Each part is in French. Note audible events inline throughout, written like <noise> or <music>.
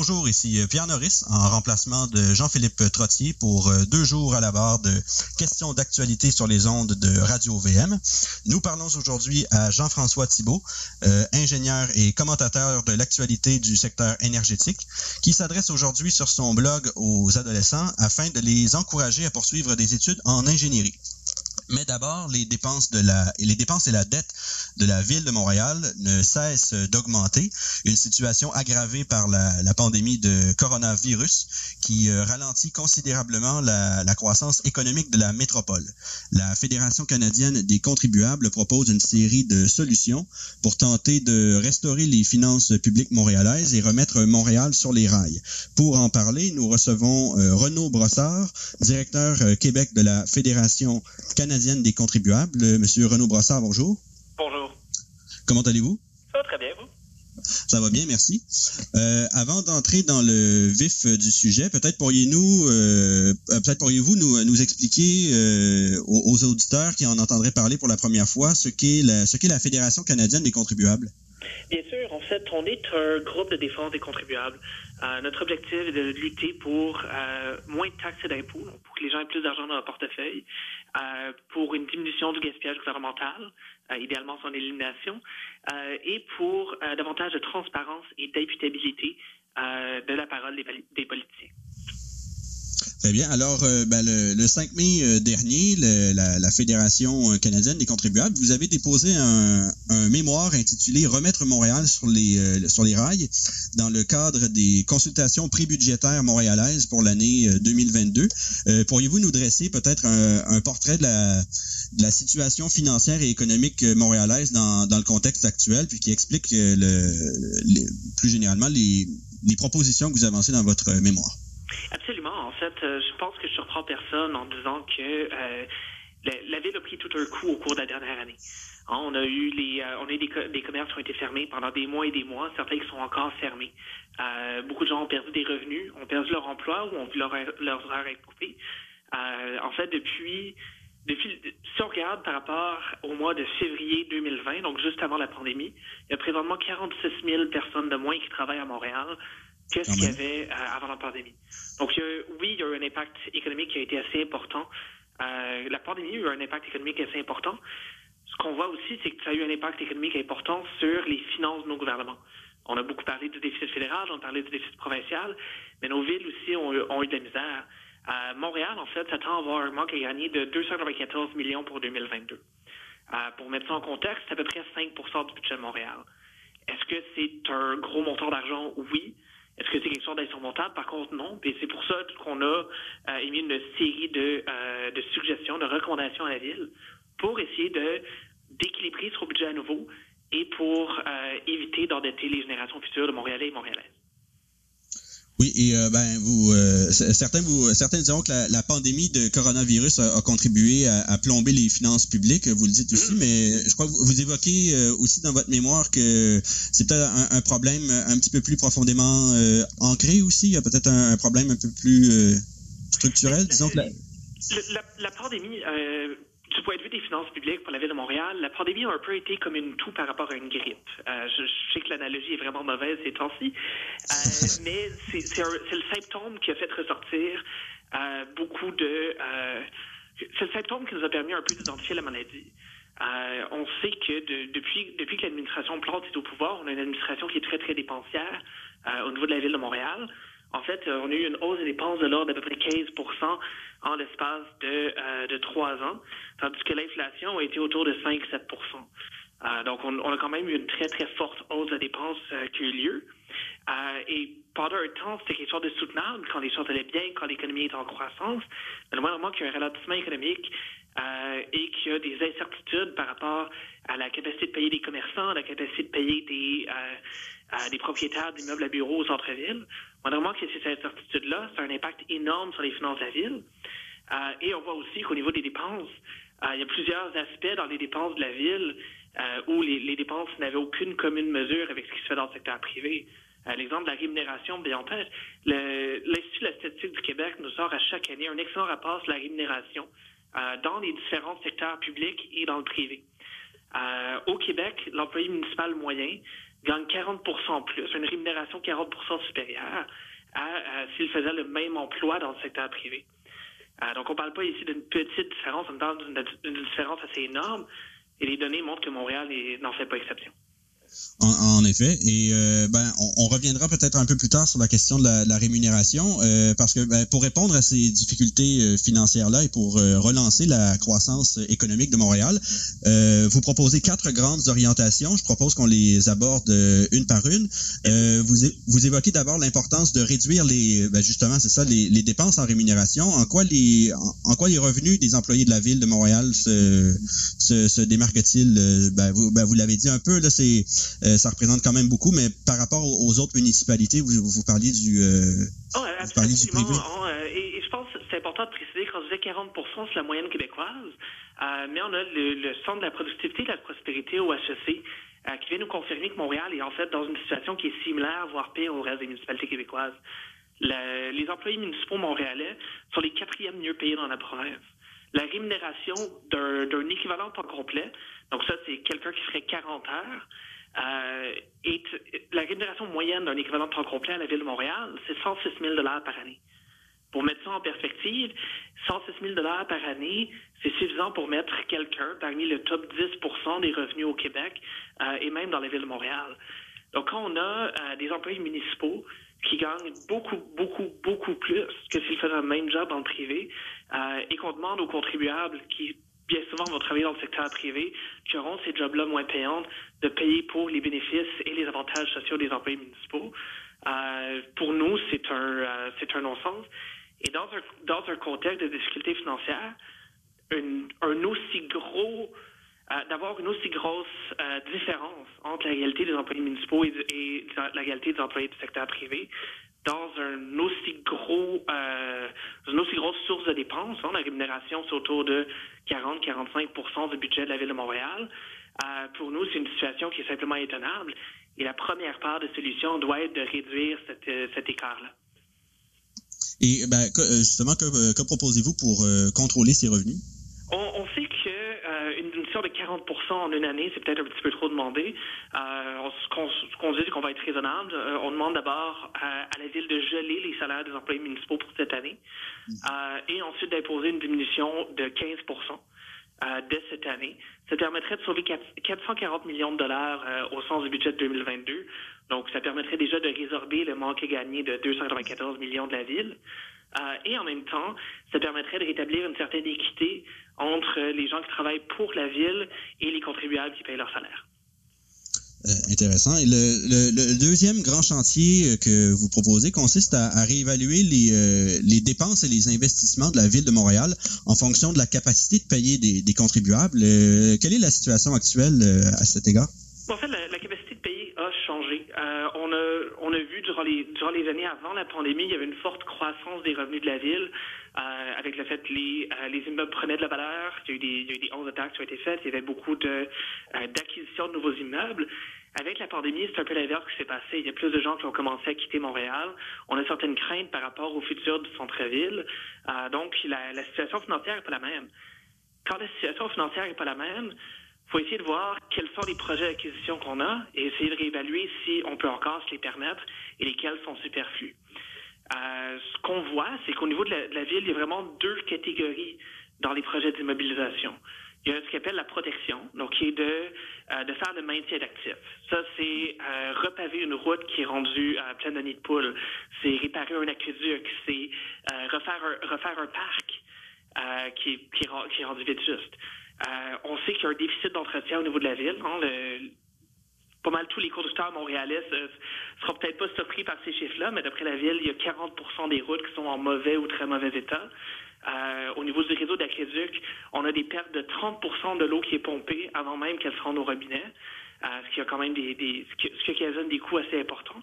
bonjour, ici Pierre Norris en remplacement de Jean-Philippe Trottier pour deux jours à la barre de questions d'actualité sur les ondes de Radio VM. Nous parlons aujourd'hui à Jean-François Thibault, ingénieur et commentateur de l'actualité du secteur énergétique, qui s'adresse aujourd'hui sur son blog aux adolescents afin de les encourager à poursuivre des études en ingénierie. Mais d'abord, les dépenses et la dette de la ville de Montréal ne cessent d'augmenter. Une situation aggravée par la, la pandémie de coronavirus qui euh, ralentit considérablement la, la, croissance économique de la métropole. La Fédération canadienne des contribuables propose une série de solutions pour tenter de restaurer les finances publiques montréalaises et remettre Montréal sur les rails. Pour en parler, nous recevons euh, Renaud Brossard, directeur euh, Québec de la Fédération canadienne des contribuables. Monsieur Renaud Brossard, bonjour. Bonjour. Comment allez-vous? Ça va très bien, vous? Ça va bien, merci. Euh, avant d'entrer dans le vif du sujet, peut-être pourriez-nous, euh, peut-être pourriez-vous nous, nous expliquer euh, aux, aux, auditeurs qui en entendraient parler pour la première fois ce qu'est la, ce qu'est la Fédération canadienne des contribuables? Bien sûr. En fait, on est un groupe de défense des contribuables. Euh, notre objectif est de lutter pour euh, moins de taxes et d'impôts, pour que les gens aient plus d'argent dans leur portefeuille, euh, pour une diminution du gaspillage gouvernemental, euh, idéalement son élimination, euh, et pour davantage de transparence et d'imputabilité de la parole des, des politiciens. Très bien. Alors, euh, ben, le, le, 5 mai euh, dernier, la, Fédération canadienne des contribuables, vous avez déposé un, mémoire intitulé Remettre Montréal sur les, euh, sur les rails dans le cadre des consultations prébudgétaires montréalaises pour l'année 2022. Euh, Pourriez-vous nous dresser peut-être un, portrait de la, situation financière et économique montréalaise dans, le contexte actuel, puis qui explique plus généralement les propositions que vous avancez dans votre mémoire? Absolument. En fait, euh, je pense que je surprends personne en disant que euh, la, ville a pris tout un coup au cours de la dernière année. Hein, on a eu les, euh, on a eu des, des, commerces qui ont été fermés pendant des mois et des mois, certains qui sont encore fermés. Beaucoup de gens ont perdu des revenus, ont perdu leur emploi ou ont vu leur, leurs horaires être coupés. en fait, depuis depuis, si on regarde par rapport au mois de février 2020, donc juste avant la pandémie, il y a présentement 46 000 personnes de moins qui travaillent à Montréal qu'est-ce qu'il y avait euh, avant la pandémie? Donc, il y a, oui, il y a eu un impact économique qui a été assez important. Euh, la pandémie a eu un impact économique assez important. Ce qu'on voit aussi, c'est que ça a eu un impact économique important sur les finances de nos gouvernements. On a beaucoup parlé du déficit fédéral, on a parlé du déficit provincial, mais nos villes aussi ont, ont eu de la misère. Euh, Montréal, en fait, s'attend à avoir un manque à gagner de 294 millions pour 2022. Euh, pour mettre ça en contexte, c'est à peu près 5% du budget de Montréal. Est-ce que c'est un gros montant d'argent? Oui. Est-ce que c'est quelque chose d'insurmontable? Par contre, non. Et c'est pour ça qu'on a euh, émis une série de, euh, de, suggestions, de recommandations à la Ville pour essayer de d'équilibrer son budget à nouveau et pour euh, éviter d'endetter les générations futures de Montréalais et Montréalaises. Oui, et euh, ben vous euh, certains vous certains diront que la, la pandémie de coronavirus a, a contribué à, à, plomber les finances publiques, vous le dites aussi, mmh. mais je crois que vous, vous évoquez euh, aussi dans votre mémoire que c'est peut-être un, un, problème un petit peu plus profondément euh, ancré aussi. Il y a peut-être un, un, problème un peu plus euh, structurel, disons que la... La, la pandémie du point de vue des finances publiques pour la ville de Montréal, la pandémie a un peu été comme une toux par rapport à une grippe. Euh, je, je, sais que l'analogie est vraiment mauvaise ces temps-ci, euh, <laughs> mais c'est le symptôme qui a fait ressortir euh, beaucoup de... C'est le symptôme qui nous a permis un peu d'identifier la maladie. On sait que de, depuis, depuis que l'administration Plante est au pouvoir, on a une administration qui est très, très dépensière au niveau de la ville de Montréal. En fait, on a eu une hausse des dépenses de l'ordre d'à peu près 15% en l'espace de, euh, de trois ans, tandis que l'inflation a été autour de 5-7% euh, donc, on, a quand même eu une très, très forte hausse de dépenses euh, qui a eu lieu. Euh, et pendant un temps, c'était quelque chose de soutenable quand les choses allaient bien, quand l'économie est en croissance. Mais le moment qu'il y a un ralentissement économique euh, et qu'il y a des incertitudes par rapport à la capacité de payer des commerçants, la capacité de payer des, euh, des propriétaires d'immeubles à bureaux au centre-ville, on remarque que ces incertitudes-là, ça a un impact énorme sur les finances de la ville. Euh, et on voit aussi qu'au niveau des dépenses, euh, il y a plusieurs aspects dans les dépenses de la ville euh, où les, dépenses n'avaient aucune commune mesure avec ce qui se fait dans le secteur privé. L'exemple de la rémunération, bien en l'Institut de la statistique du Québec nous sort à chaque année un excellent rapport sur la rémunération dans les différents secteurs publics et dans le privé. au Québec, l'employé municipal moyen gagne 40% plus, une rémunération 40% supérieure à, s'il faisait le même emploi dans le secteur privé. Euh, donc, on ne parle pas ici d'une petite différence, on parle d'une différence assez énorme. Et les données montrent que Montréal n'en fait pas exception. En, effet. Et euh, ben, on, reviendra peut-être un peu plus tard sur la question de la, rémunération, euh, parce que ben, pour répondre à ces difficultés euh, financières-là et pour relancer la croissance économique de Montréal, vous proposez quatre grandes orientations. Je propose qu'on les aborde une par une. vous, vous évoquez d'abord l'importance de réduire les, ben, justement, c'est ça, les, dépenses en rémunération. En quoi les, en, quoi les revenus des employés de la ville de Montréal se, se, se démarquent-ils? Ben, vous, ben, vous l'avez dit un peu là, c'est euh, ça représente quand même beaucoup, mais par rapport aux, autres municipalités, vous, vous parliez du, euh, oh, privé. Oh, euh, et, je pense que c'est important de préciser quand je disais 40% c'est la moyenne québécoise, mais on a le, Centre de la productivité et de la prospérité au HEC qui vient nous confirmer que Montréal est en fait dans une situation qui est similaire, voire pire au reste des municipalités québécoises. les employés municipaux montréalais sont les quatrièmes mieux payés dans la province. La rémunération d'un équivalent temps complet, donc ça, c'est quelqu'un qui ferait 40 heures, euh, la rémunération moyenne d'un équivalent de temps complet à la Ville de Montréal, c'est 106 000 par année. Pour mettre ça en perspective, 106 000 par année, c'est suffisant pour mettre quelqu'un parmi le top 10% des revenus au Québec euh, et même dans la Ville de Montréal. Donc, quand on a euh, des employés municipaux qui gagnent beaucoup, beaucoup, beaucoup plus que s'ils faisaient le même job le privé et qu'on demande aux contribuables qui bien souvent vont travailler dans le secteur privé, qui auront ces jobs-là moins payants, de payer pour les bénéfices et les avantages sociaux des employés municipaux. Euh, pour nous, c'est un, euh, c'est un non-sens. Et dans un, dans un contexte de difficultés financières, un aussi gros, euh, d'avoir une aussi grosse différence entre la réalité des employés municipaux et, et, la réalité des employés du secteur privé, dans un aussi gros, euh, une aussi grosse source de dépenses. Hein, la rémunération, c'est autour de 40-45% du budget de la Ville de Montréal. Euh, pour nous, c'est une situation qui est simplement étonnable. Et la première part de solution doit être de réduire euh, cet écart-là. Et ben, justement, que, que proposez-vous pour contrôler ces revenus? On, sait qu'une diminution de 40% en une année, c'est peut-être un petit peu trop demandé. Euh, ce qu'on dit, c'est qu'on va être raisonnable. Euh, on demande d'abord à, la ville de geler les salaires des employés municipaux pour cette année euh, et ensuite d'imposer une diminution de 15% dès cette année. Ça permettrait de sauver 440 millions de dollars au sens du budget de 2022. Donc, ça permettrait déjà de résorber le manque à gagner de 294 millions de la ville. et en même temps, ça permettrait de rétablir une certaine équité entre les gens qui travaillent pour la ville et les contribuables qui payent leur salaire. Euh, intéressant. Et le, deuxième grand chantier euh, que vous proposez consiste à, réévaluer les, euh, les, dépenses et les investissements de la ville de Montréal en fonction de la capacité de payer des, contribuables. quelle est la situation actuelle à cet égard? En fait, la, capacité de payer a changé. on, a, on a vu durant les, durant les années avant la pandémie, il y avait une forte croissance des revenus de la ville. Euh, avec le fait que les, euh, les immeubles prenaient de la valeur. Il y a eu des, il y a eu des 11 attaques qui ont été faites. Il y avait beaucoup euh, d'acquisitions de nouveaux immeubles. Avec la pandémie, c'est un peu l'inverse qui s'est passé. Il y a plus de gens qui ont commencé à quitter Montréal. On a certaines craintes par rapport au futur du centre-ville. donc, la, la, situation financière n'est pas la même. Quand la situation financière n'est pas la même, il faut essayer de voir quels sont les projets d'acquisition qu'on a et essayer de réévaluer si on peut encore se les permettre et lesquels sont superflus. Euh, ce qu'on voit, c'est qu'au niveau de la, ville, il y a vraiment deux catégories dans les projets d'immobilisation. Il y a ce qu'on appelle la protection, donc qui est de, euh, de faire le maintien d'actifs. Ça, c'est euh, repaver une route qui est rendue euh, pleine de nids de poules. C'est réparer un aqueduc. C'est refaire, un, refaire un parc qui, qui, qui, est rendu vétuste. on sait qu'il y a un déficit d'entretien au niveau de la ville. Hein, pas mal tous les conducteurs montréalais ne seront peut-être pas surpris par ces chiffres-là, mais d'après la ville, il y a 40% des routes qui sont en mauvais ou très mauvais état. Euh, au niveau du réseau d'aqueduc, on a des pertes de 30% de l'eau qui est pompée avant même qu'elle se rende au robinet, euh, ce qui a quand même des, des ce, qui, occasionne des coûts assez importants.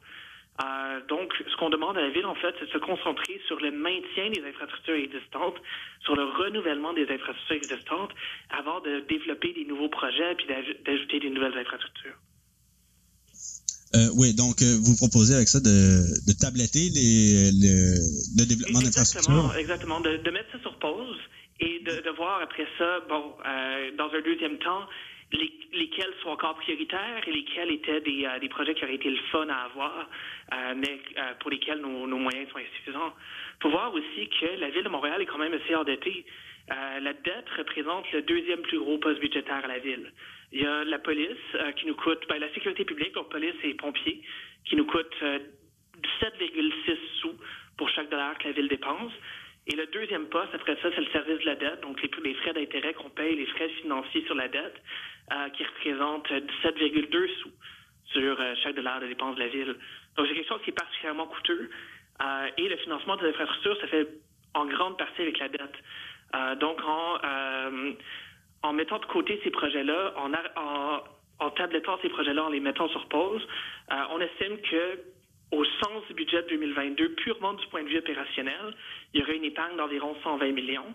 Euh, donc, ce qu'on demande à la ville, en fait, c'est de se concentrer sur le maintien des infrastructures existantes, sur le renouvellement des infrastructures existantes, avant de développer des nouveaux projets puis d'ajouter des nouvelles infrastructures. Euh, oui, donc euh, vous proposez avec ça de, tabletter les, le, développement d'infrastructures? Exactement, de, de, mettre ça sur pause et de, voir après ça, bon, euh, dans un deuxième temps, lesquels sont encore prioritaires et lesquels étaient des, des, projets qui auraient été le fun à avoir, mais pour lesquels nos, nos, moyens sont insuffisants. Il faut voir aussi que la ville de Montréal est quand même assez endettée. la dette représente le deuxième plus gros poste budgétaire à la ville. Il y a la police qui nous coûte, ben, la sécurité publique, donc police et pompiers, qui nous coûte 7,6 sous pour chaque dollar que la ville dépense. Et le deuxième poste, après ça, c'est le service de la dette, donc les, frais d'intérêt qu'on paye, les frais financiers sur la dette, euh, qui représentent 17,2 sous sur euh, chaque dollar de dépense de la ville. Donc c'est quelque chose qui est particulièrement coûteux. Euh, et le financement des infrastructures, ça fait en grande partie avec la dette. donc en, en mettant de côté ces projets-là, en, tablettant ces projets-là, en les mettant sur pause, on estime que au sens du budget 2022, purement du point de vue opérationnel, il y aurait une épargne d'environ 120 millions.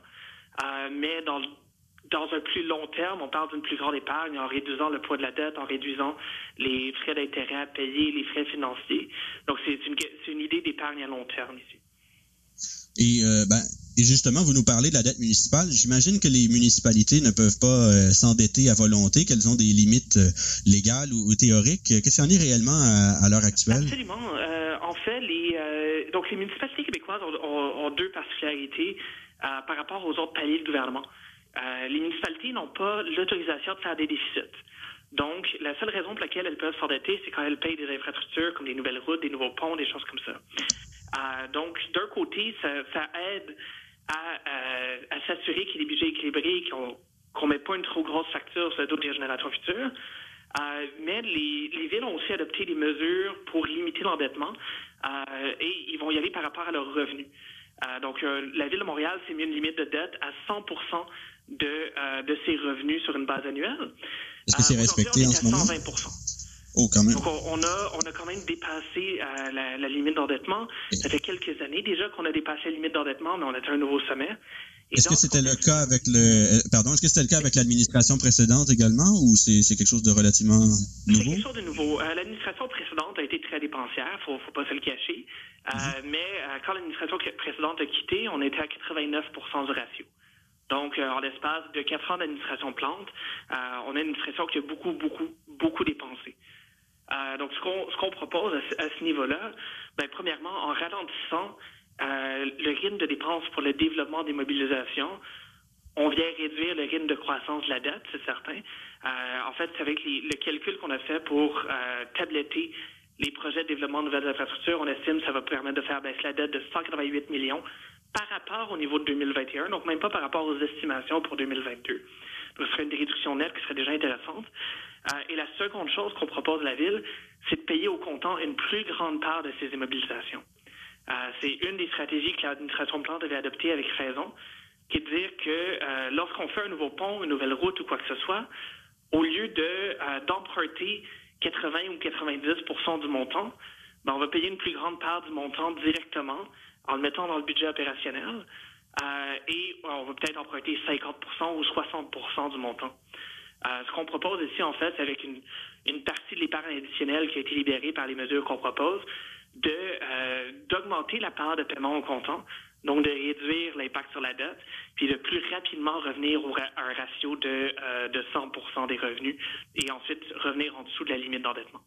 Euh, mais dans, un plus long terme, on parle d'une plus grande épargne en réduisant le poids de la dette, en réduisant les frais d'intérêt à payer, les frais financiers. Donc, c'est une, une idée d'épargne à long terme ici. Et euh, ben, justement, vous nous parlez de la dette municipale. J'imagine que les municipalités ne peuvent pas euh, s'endetter à volonté, qu'elles ont des limites euh, légales ou, théoriques. Qu'est-ce qu'il y en est réellement à, l'heure actuelle? Absolument. Euh, en fait, les, donc les municipalités québécoises ont, deux particularités par rapport aux autres paliers de gouvernement. les municipalités n'ont pas l'autorisation de faire des déficits. Donc, la seule raison pour laquelle elles peuvent s'endetter, c'est quand elles payent des infrastructures comme des nouvelles routes, des nouveaux ponts, des choses comme ça. donc, d'un côté, ça aide à, à s'assurer qu'il y ait des budgets équilibrés, qu'on ne met pas une trop grosse facture sur d'autres générations futures. Euh, mais les, les, villes ont aussi adopté des mesures pour limiter l'endettement euh, et ils vont y aller par rapport à leurs revenus. Euh, donc, euh, la ville de Montréal s'est mis une limite de dette à 100 de, euh, de ses revenus sur une base annuelle. Est-ce que c'est respecté en ce moment? 120 Oh, quand même. Donc, on, a, on a quand même dépassé euh, la, la, limite d'endettement. Ça fait quelques années déjà qu'on a dépassé la limite d'endettement, mais on a un nouveau sommet. Est-ce que c'était le cas avec le euh, pardon, est-ce que c'était le cas avec l'administration précédente également ou c'est quelque chose de relativement nouveau? C'est quelque chose de nouveau. Euh, l'administration précédente a été très dépensière, faut, faut pas se le cacher. Euh, mm-hmm. Mais quand l'administration précédente a quitté, on était à 89 du ratio. Donc, en l'espace de quatre ans d'administration plante, on a une administration qui a beaucoup, beaucoup, beaucoup dépensé. Euh, donc, ce qu'on propose à, ce niveau-là, ben, premièrement, en ralentissant euh, le rythme de dépenses pour le développement des mobilisations, on vient réduire le rythme de croissance de la dette, c'est certain. Euh, en fait, c'est avec le calcul qu'on a fait pour tabletter les projets de développement de nouvelles infrastructures, on estime que ça va permettre de faire baisser la dette de 188 millions par rapport au niveau de 2021, donc même pas par rapport aux estimations pour 2022. Donc, ce serait une réduction nette qui serait déjà intéressante. Euh, et la seconde chose qu'on propose à la Ville, c'est de payer au comptant une plus grande part de ces immobilisations. Euh, c'est une des stratégies que l'administration Plante avait adoptée avec raison, qui est de dire que euh, lorsqu'on fait un nouveau pont, une nouvelle route ou quoi que ce soit, au lieu de d'emprunter 80 ou 90 du montant, ben, on va payer une plus grande part du montant directement en le mettant dans le budget opérationnel. et on va peut-être emprunter 50% ou 60% du montant. Euh, ce qu'on propose ici, en fait, avec une, une partie de l'épargne additionnelle qui a été libérée par les mesures qu'on propose, de euh, d'augmenter la part de paiement au comptant, donc de réduire l'impact sur la dette, puis de plus rapidement revenir à un ratio de, euh, de 100 des revenus et ensuite revenir en dessous de la limite d'endettement.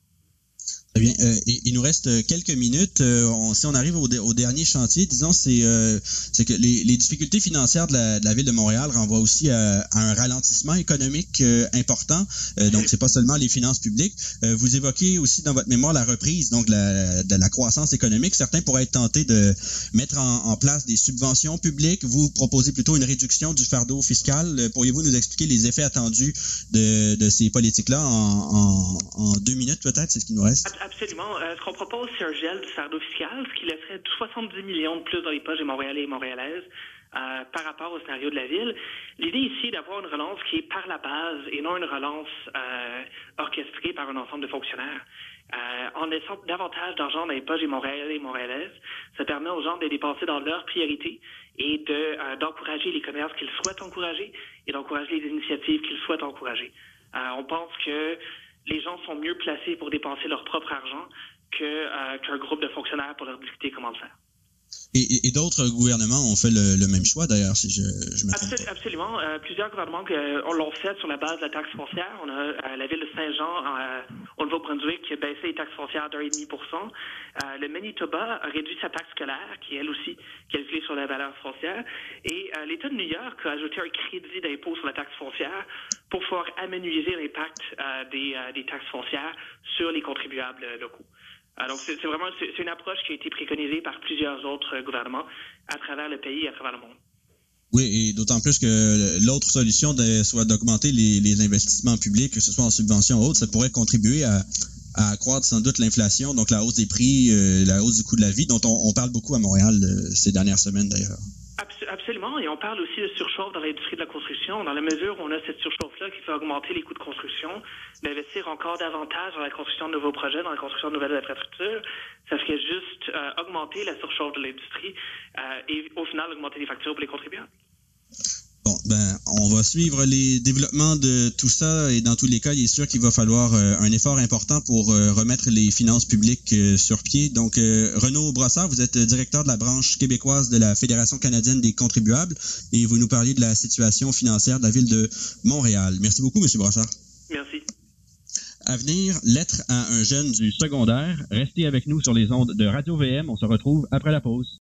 Très bien. Euh, il nous reste euh, quelques minutes. Euh, on, si on arrive au, au dernier chantier, disons, c'est euh, que les, les, difficultés financières de la, de la, ville de Montréal renvoient aussi à, à un ralentissement économique important. donc, c'est pas seulement les finances publiques. vous évoquez aussi dans votre mémoire la reprise donc la, de la croissance économique. Certains pourraient être tentés de mettre en, en, place des subventions publiques. Vous proposez plutôt une réduction du fardeau fiscal. Pourriez-vous nous expliquer les effets attendus de, de ces politiques-là en, en, en deux minutes peut-être? C'est ce qui nous reste. Absolument. Euh, ce qu'on propose, c'est un gel du fardeau fiscal, ce qui laisserait 70 millions de plus dans les poches des Montréalais et Montréalaises euh, par rapport au scénario de la ville. L'idée ici est d'avoir une relance qui est par la base et non une relance euh, orchestrée par un ensemble de fonctionnaires. En laissant davantage d'argent dans les poches des Montréalais et Montréalaises, ça permet aux gens de dépenser dans leurs priorités et de d'encourager les commerces qu'ils souhaitent encourager et d'encourager les initiatives qu'ils souhaitent encourager. On pense que les gens sont mieux placés pour dépenser leur propre argent euh, qu'un groupe de fonctionnaires pour leur discuter comment le faire. Et, d'autres gouvernements ont fait le, même choix, d'ailleurs, si je, je me trompe. Absolument. Euh, plusieurs gouvernements euh, l'ont fait sur la base de la taxe foncière. On a euh, la ville de Saint-Jean, au Nouveau-Brunswick, qui a baissé les taxes foncières de 1,5 Le Manitoba a réduit sa taxe scolaire, qui est elle aussi calculée sur la valeur foncière. Et l'État de New York a ajouté un crédit d'impôt sur la taxe foncière pour pouvoir amenuiser l'impact des, des taxes foncières sur les contribuables locaux. Alors, c'est vraiment c'est une approche qui a été préconisée par plusieurs autres gouvernements à travers le pays et à travers le monde. Oui, et d'autant plus que l'autre solution soit d'augmenter les, investissements publics, que ce soit en subvention ou autre, ça pourrait contribuer à, accroître sans doute l'inflation, donc la hausse des prix, euh, la hausse du coût de la vie, dont on, parle beaucoup à Montréal euh, ces dernières semaines d'ailleurs. Absolument, et on parle aussi de surchauffe dans l'industrie de la construction, dans la mesure où on a cette surchauffe-là qui fait augmenter les coûts de construction, d'investir encore davantage dans la construction de nouveaux projets, dans la construction de nouvelles infrastructures, ça ferait juste euh, augmenter la surchauffe de l'industrie euh, et au final augmenter les factures pour les contribuables. Ben, on va suivre les développements de tout ça et dans tous les cas, il est sûr qu'il va falloir euh, un effort important pour euh, remettre les finances publiques euh, sur pied. Donc, Renaud Brossard, vous êtes directeur de la branche québécoise de la Fédération canadienne des contribuables et vous nous parliez de la situation financière de la ville de Montréal. Merci beaucoup, Monsieur Brossard. Merci. À venir, lettre à un jeune du secondaire. Restez avec nous sur les ondes de Radio VM. On se retrouve après la pause.